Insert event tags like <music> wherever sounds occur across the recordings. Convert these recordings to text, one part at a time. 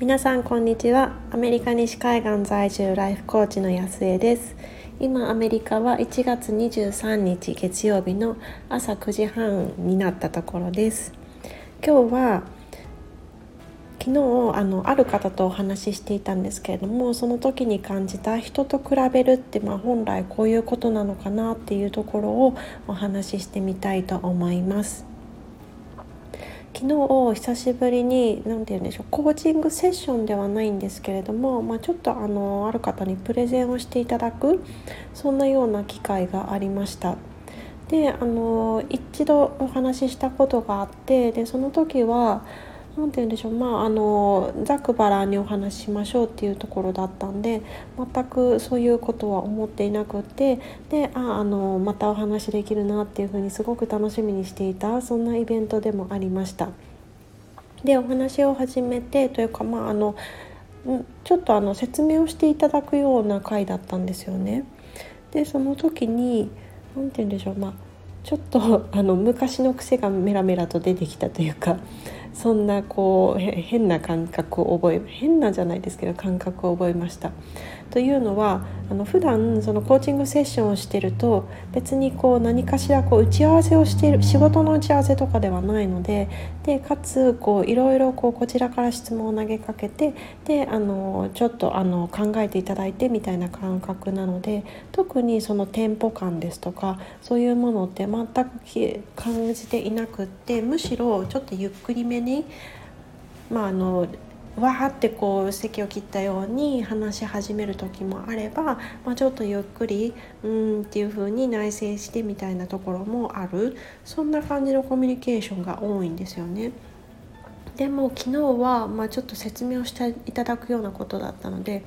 皆さんこんにちは。アメリカ西海岸在住ライフコーチの安江です。今アメリカは1月23日月曜日の朝9時半になったところです。今日は昨日あのある方とお話ししていたんですけれどもその時に感じた人と比べるって、まあ、本来こういうことなのかなっていうところをお話ししてみたいと思います。昨日久しぶりに何て言うんでしょうコーチングセッションではないんですけれども、まあ、ちょっとあのある方にプレゼンをしていただくそんなような機会がありました。であの一度お話ししたことがあってでその時は何て言うんでしょうまああのざくばらにお話ししましょうっていうところだったんで全くそういうことは思っていなくってでああのまたお話できるなっていうふうにすごく楽しみにしていたそんなイベントでもありました。でお話を始めてというかまああのちょっとあの説明をしていただくような回だったんですよね。でその時に何て言うんでしょうまあちょっとあの昔の癖がメラメラと出てきたというかそんなこう変な感覚を覚え変なじゃないですけど感覚を覚えました。というのはあの普段そのコーチングセッションをしてると別にこう何かしらこう打ち合わせをしている仕事の打ち合わせとかではないのででかつこういろいろこうこちらから質問を投げかけてであのちょっとあの考えていただいてみたいな感覚なので特にそのテンポ感ですとかそういうものって全く感じていなくってむしろちょっとゆっくりめにまああのわーってこう席を切ったように話し始める時もあれば、まあ、ちょっとゆっくりうんっていう風に内省してみたいなところもあるそんな感じのコミュニケーションが多いんですよね。でも昨日は、まあ、ちょっと説明をしていただくようなことだったので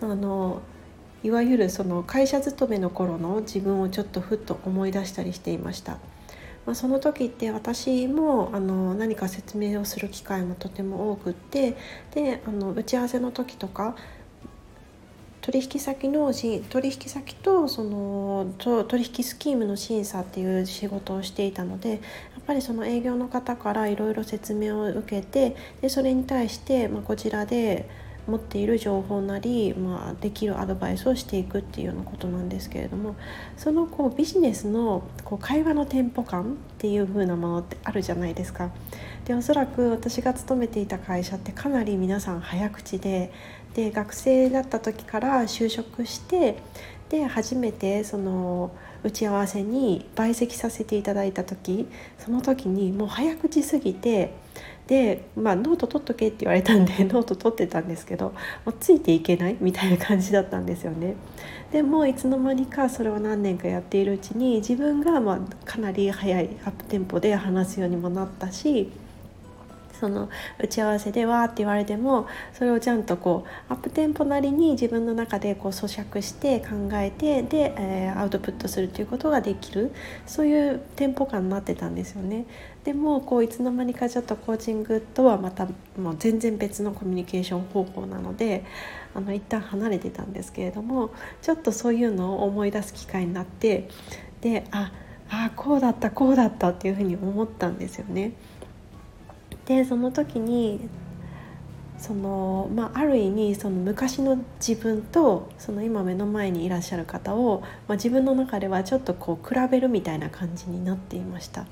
あのいわゆるその会社勤めの頃の自分をちょっとふっと思い出したりしていました。まあ、その時って私もあの何か説明をする機会もとても多くってであの打ち合わせの時とか取引先の取引先とその取引スキームの審査っていう仕事をしていたのでやっぱりその営業の方からいろいろ説明を受けてでそれに対して、まあ、こちらで持っている情報なり、まあ、できるアドバイスをしていくっていうようなことなんですけれどもそのこうビジネスのこう会話のテンポ感っていう風なものってあるじゃないですか。でおそらく私が勤めていた会社ってかなり皆さん早口でで学生だった時から就職してで初めてその打ち合わせに陪席させていただいた時その時にもう早口すぎてで、まあ、ノート取っとけって言われたんで <laughs> ノート取ってたんですけどもうついていけないみたいな感じだったんですよね。でもいつの間にかそれを何年かやっているうちに自分がまあかなり早いアップテンポで話すようにもなったしその打ち合わせでわーって言われてもそれをちゃんとこうアップテンポなりに自分の中でこう咀嚼して考えてで、えー、アウトプットするということができるそういうテンポ感になってたんですよね。でもこういつの間にかちょっとコーチングとはまたもう全然別のコミュニケーション方法なのであの一旦離れてたんですけれどもちょっとそういうのを思い出す機会になってでああこうだったこうだったっていうふうに思ったんですよね。でその時にその、まあ、ある意味その昔の自分とその今目の前にいらっしゃる方を、まあ、自分の中ではちょっとこう比べるみたいな感じになっていました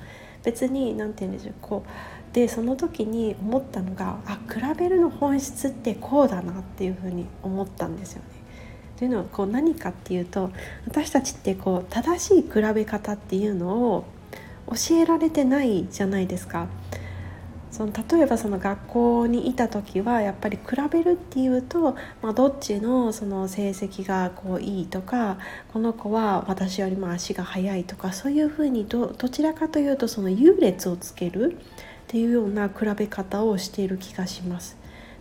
別に何て言うんでしょうこうでその時に思ったのがあ比べるの本質ってこうだなっていうふうに思ったんですよね。というのはこう何かっていうと私たちってこう正しい比べ方っていうのを教えられてないじゃないですか。その例えばその学校にいた時はやっぱり比べるっていうと、まあ、どっちのその成績がこういいとかこの子は私よりも足が速いとかそういうふうにどどちらかというとその優劣をつけるっていうような比べ方をしている気がします。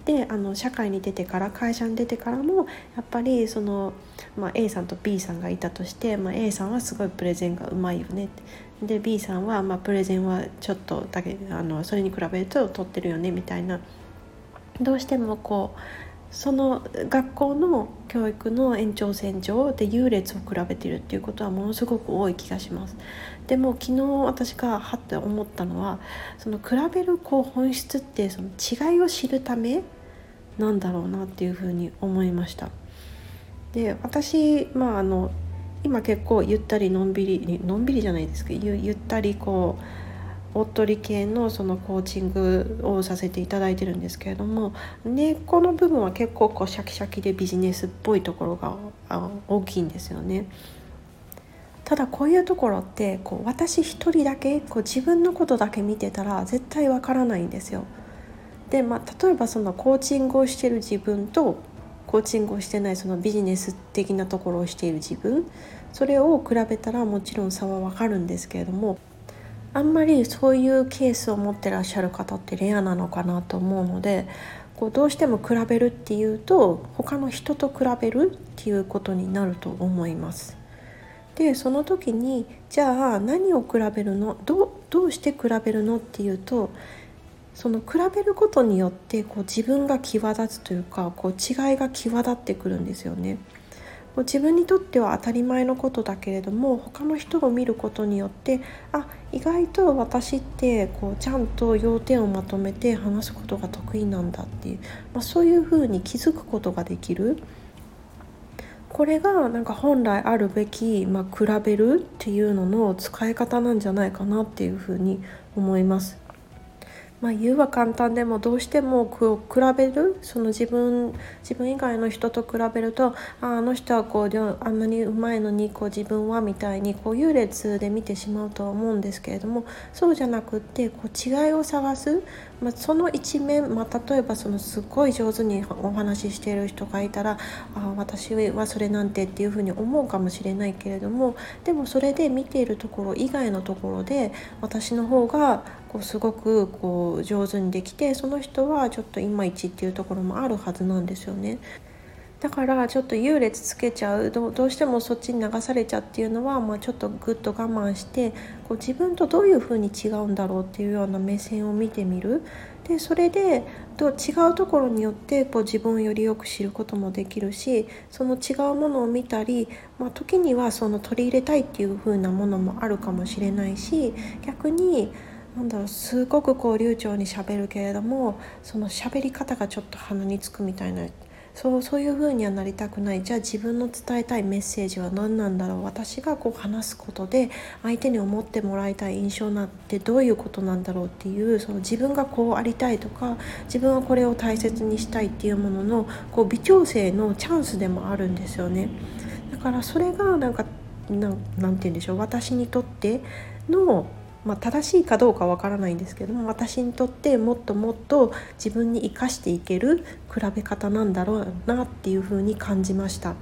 であの社会に出てから会社に出てからもやっぱりその、まあ、A さんと B さんがいたとして、まあ、A さんはすごいプレゼンがうまいよねで B さんは、まあ、プレゼンはちょっとだけあのそれに比べると取ってるよねみたいなどうしてもこうその学校の教育の延長線上で優劣を比べているっていうことはものすごく多い気がしますでも昨日私がはって思ったのはその比べるこう本質ってその違いを知るためなんだろうなっていうふうに思いました。で私まああの今結構ゆったりのんびりのんびりじゃないですかゆゆったりこうおっとり系のそのコーチングをさせていただいてるんですけれども根っこの部分は結構こうシャキシャキでビジネスっぽいところが大きいんですよね。ただこういうところってこう私一人だけこう自分のことだけ見てたら絶対わからないんですよ。でまあ、例えばそのコーチングをしてる自分とコーチングをしてないそのビジネス的なところをしている自分それを比べたらもちろん差はわかるんですけれどもあんまりそういうケースを持ってらっしゃる方ってレアなのかなと思うのでこうどうしても比べるっていうと他の人と比べるっていうことになると思います。でその時にじゃあ何を比べるの？どどうして比べるの？っていうとその比べることによってこう自分が際立つというかこう違いが際立ってくるんですよね。こう自分にとっては当たり前のことだけれども他の人を見ることによってあ意外と私ってこうちゃんと要点をまとめて話すことが得意なんだっていう、まあ、そういうふうに気づくことができる。これがなんか本来あるべき、まあ、比べるっていうのの使い方なんじゃないかなっていうふうに思います。まあ、言うは簡単でもどうしてもこう比べるその自分自分以外の人と比べるとああの人はこうあんなにうまいのにこう自分はみたいにこう優劣で見てしまうとは思うんですけれどもそうじゃなくってこう違いを探す、まあ、その一面、まあ、例えばそのすごい上手にお話ししている人がいたらあ私はそれなんてっていうふうに思うかもしれないけれどもでもそれで見ているところ以外のところで私の方がこうすごくこう上手にできてその人はちょっといまいちっていうところもあるはずなんですよね。だからちょっと優劣つけちゃうどうしてもそっちに流されちゃうっていうのは、まあ、ちょっとぐっと我慢してこう自分とどういうふうに違うんだろうっていうような目線を見てみるでそれでと違うところによってこう自分をよりよく知ることもできるしその違うものを見たり、まあ、時にはその取り入れたいっていう風なものもあるかもしれないし逆になんだろうすごくこう流暢にしゃべるけれどもその喋り方がちょっと鼻につくみたいなそうそういう風にはなりたくない。じゃあ自分の伝えたいメッセージは何なんだろう。私がこう話すことで相手に思ってもらいたい印象なんてどういうことなんだろうっていうその自分がこうありたいとか自分はこれを大切にしたいっていうもののこう微調整のチャンスでもあるんですよね。だからそれがなんかなんて言うんでしょう。私にとってのまあ、正しいかどうかわからないんですけども私にとってもっともっと自分に生かしていける比べ方なんだろうなっていうふうに感じました。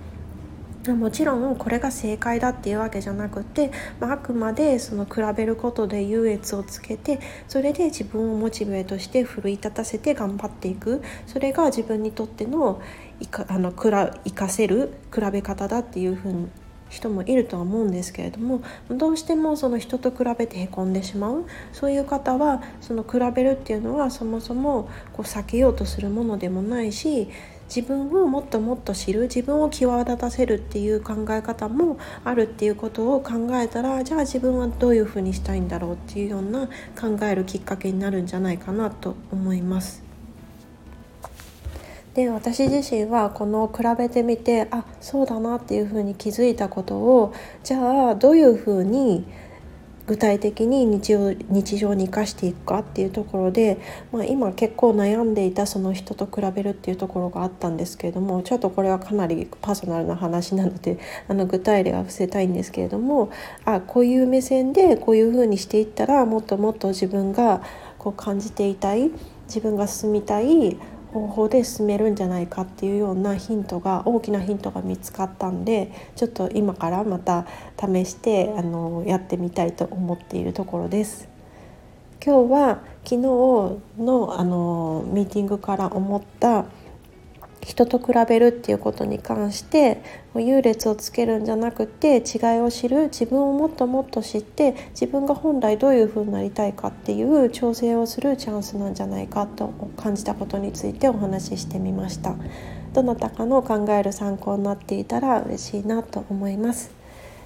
もちろんこれが正解だっていうわけじゃなくて、まあ、あくまでその比べることで優越をつけてそれで自分をモチベートして奮い立たせて頑張っていくそれが自分にとってのいかあのくら生かせる比べ方だっていうふうに人もいるとは思うんですけれどもどうしてもその人と比べてへこんでしまうそういう方はその比べるっていうのはそもそもこう避けようとするものでもないし自分をもっともっと知る自分を際立たせるっていう考え方もあるっていうことを考えたらじゃあ自分はどういうふうにしたいんだろうっていうような考えるきっかけになるんじゃないかなと思います。で私自身はこの比べてみてあそうだなっていうふうに気づいたことをじゃあどういうふうに具体的に日常日常に生かしていくかっていうところで、まあ、今結構悩んでいたその人と比べるっていうところがあったんですけれどもちょっとこれはかなりパーソナルな話なので <laughs> あの具体例は伏せたいんですけれどもあこういう目線でこういうふうにしていったらもっともっと自分がこう感じていたい自分が進みたい方法で進めるんじゃないかっていうようなヒントが大きなヒントが見つかったんでちょっと今からまた試してあのやってみたいと思っているところです。今日は昨日のあのミーティングから思った人と比べるっていうことに関して優劣をつけるんじゃなくて違いを知る自分をもっともっと知って自分が本来どういうふうになりたいかっていう調整をするチャンスなんじゃないかと感じたことについてお話ししてみました。どなたかの考える参考になっていたら嬉しいなと思います。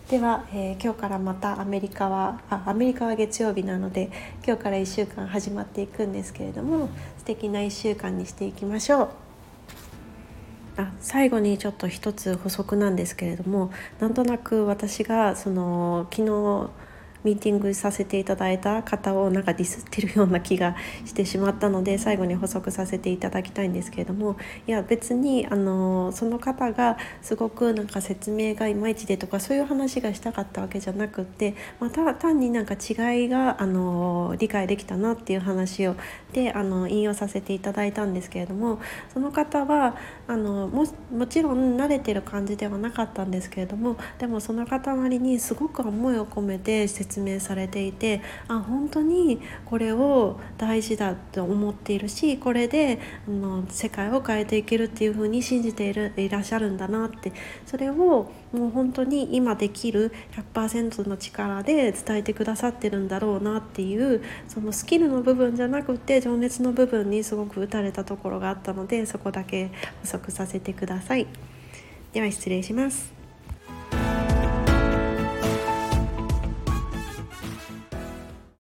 では、えー、今日からまたアメリカはあアメリカは月曜日なので今日から1週間始まっていくんですけれども素敵な1週間にしていきましょう。あ最後にちょっと一つ補足なんですけれどもなんとなく私がその昨日ミーティングさせていただいた方をなんかディスってるような気がしてしまったので最後に補足させていただきたいんですけれどもいや別にあのその方がすごくなんか説明がいまいちでとかそういう話がしたかったわけじゃなくって、まあ、た単になんか違いがあの理解できたなっていう話をであの引用させていただいたんですけれどもその方はあのももちろん慣れてる感じではなかったんですけれどもでもその方なりにすごく思いを込めて説明されていてあ本当にこれを大事だと思っているしこれであの世界を変えていけるっていうふうに信じているいらっしゃるんだなってそれをもう本当に今できる100%の力で伝えてくださってるんだろうなっていうそのスキルの部分じゃなくて情熱の部分にすごく打たれたところがあったのでそこだけ補足させてください。では失礼します。